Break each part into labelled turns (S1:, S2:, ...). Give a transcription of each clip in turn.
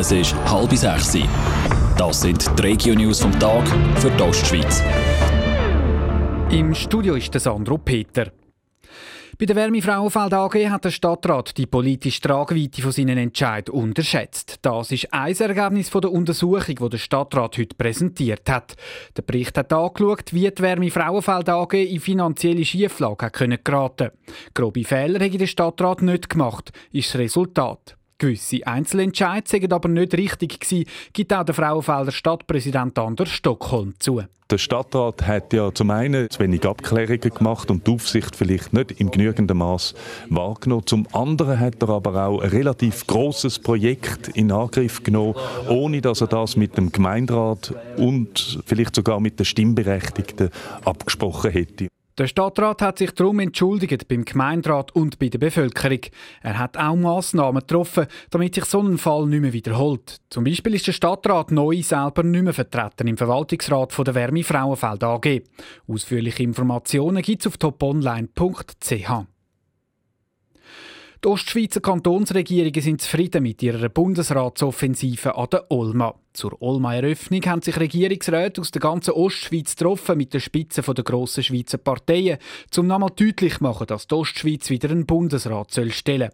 S1: Es ist halb sechs. Das sind die Regio-News vom Tag für die Ostschweiz.
S2: Im Studio ist der Sandro Peter. Bei der Wärme Frauenfeld AG hat der Stadtrat die politische Tragweite von seinen Entscheid unterschätzt. Das ist ein Ergebnis von der Untersuchung, die der Stadtrat heute präsentiert hat. Der Bericht hat angeschaut, wie die Wärme Frauenfeld AG in finanzielle Schieflage geraten. Grobe Fehler hat der Stadtrat nicht gemacht, ist das Resultat. Gewisse Einzelentscheide sind aber nicht richtig gewesen, gibt auch der Frauenfelder Stadtpräsident Anders Stockholm zu.
S3: Der Stadtrat hat ja zum einen zu wenig Abklärungen gemacht und die Aufsicht vielleicht nicht im genügenden Maß wahrgenommen. Zum anderen hat er aber auch ein relativ großes Projekt in Angriff genommen, ohne dass er das mit dem Gemeinderat und vielleicht sogar mit den Stimmberechtigten abgesprochen hätte.
S2: Der Stadtrat hat sich darum entschuldigt beim Gemeinderat und bei der Bevölkerung. Er hat auch Massnahmen getroffen, damit sich so ein Fall nicht mehr wiederholt. Zum Beispiel ist der Stadtrat neu selber nicht mehr vertreten im Verwaltungsrat von der Wärme Frauenfeld AG. Ausführliche Informationen gibt es auf toponline.ch. Die Ostschweizer Kantonsregierungen sind zufrieden mit ihrer Bundesratsoffensive an der Olma. Zur Olma-Eröffnung haben sich Regierungsräte aus der ganzen Ostschweiz getroffen mit den Spitzen der grossen Schweizer Parteien, um nochmal deutlich zu machen, dass die Ostschweiz wieder einen Bundesrat soll stellen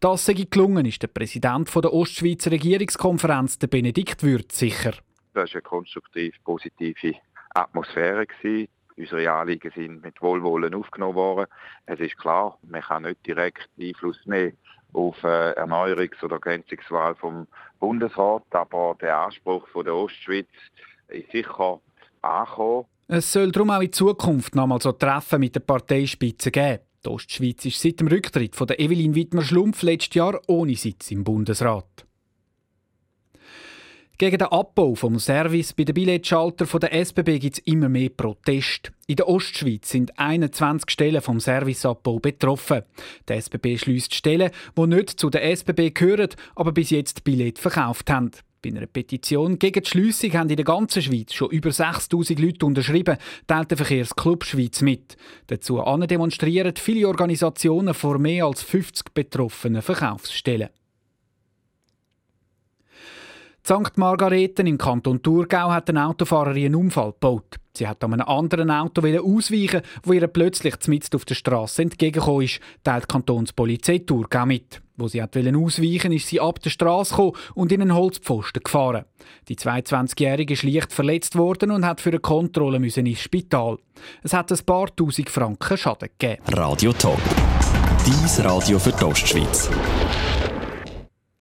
S2: Das sei gelungen, ist der Präsident der Ostschweizer Regierungskonferenz, der Benedikt Würth, sicher.
S4: Das war eine konstruktiv positive Atmosphäre. Unsere Anliegen sind mit Wohlwollen aufgenommen worden. Es ist klar, man kann nicht direkt Einfluss nehmen auf äh, Erneuerungs- oder Grenzungswahl vom Bundesrat, aber der Anspruch von der Ostschweiz ist sicher angekommen.
S2: Es soll darum auch in Zukunft noch mal so Treffen mit der Parteispitze geben. Die Ostschweiz ist seit dem Rücktritt von der Evelyn Wittmer-Schlumpf letztes Jahr ohne Sitz im Bundesrat. Gegen den Abbau vom Service bei den Billetschalter der SBB gibt es immer mehr Protest. In der Ostschweiz sind 21 Stellen vom Serviceabbau betroffen. Die SBB schließt Stellen, die nicht zu der SBB gehören, aber bis jetzt Billett verkauft haben. Bei einer Petition gegen die Schliessung haben in der ganzen Schweiz schon über 6000 Leute unterschrieben, teilt der Verkehrsclub Schweiz mit. Dazu demonstrieren viele Organisationen vor mehr als 50 betroffenen Verkaufsstellen. St. Margareten im Kanton Thurgau hat eine Autofahrerin einen Unfall gebaut. Sie hat an einem anderen Auto ausweichen, wo ihr plötzlich mitten auf der Straße entgegengekommen ist, teilt die Kantonspolizei Thurgau mit. Wo sie ausweichen ist sie ab der Straße gekommen und in einen Holzpfosten gefahren. Die 22-Jährige ist leicht verletzt worden und hat für eine Kontrolle müssen ins Spital. Es hat ein paar tausend Franken Schaden gegeben.
S1: Radio Top. Dies Radio für die Ostschweiz.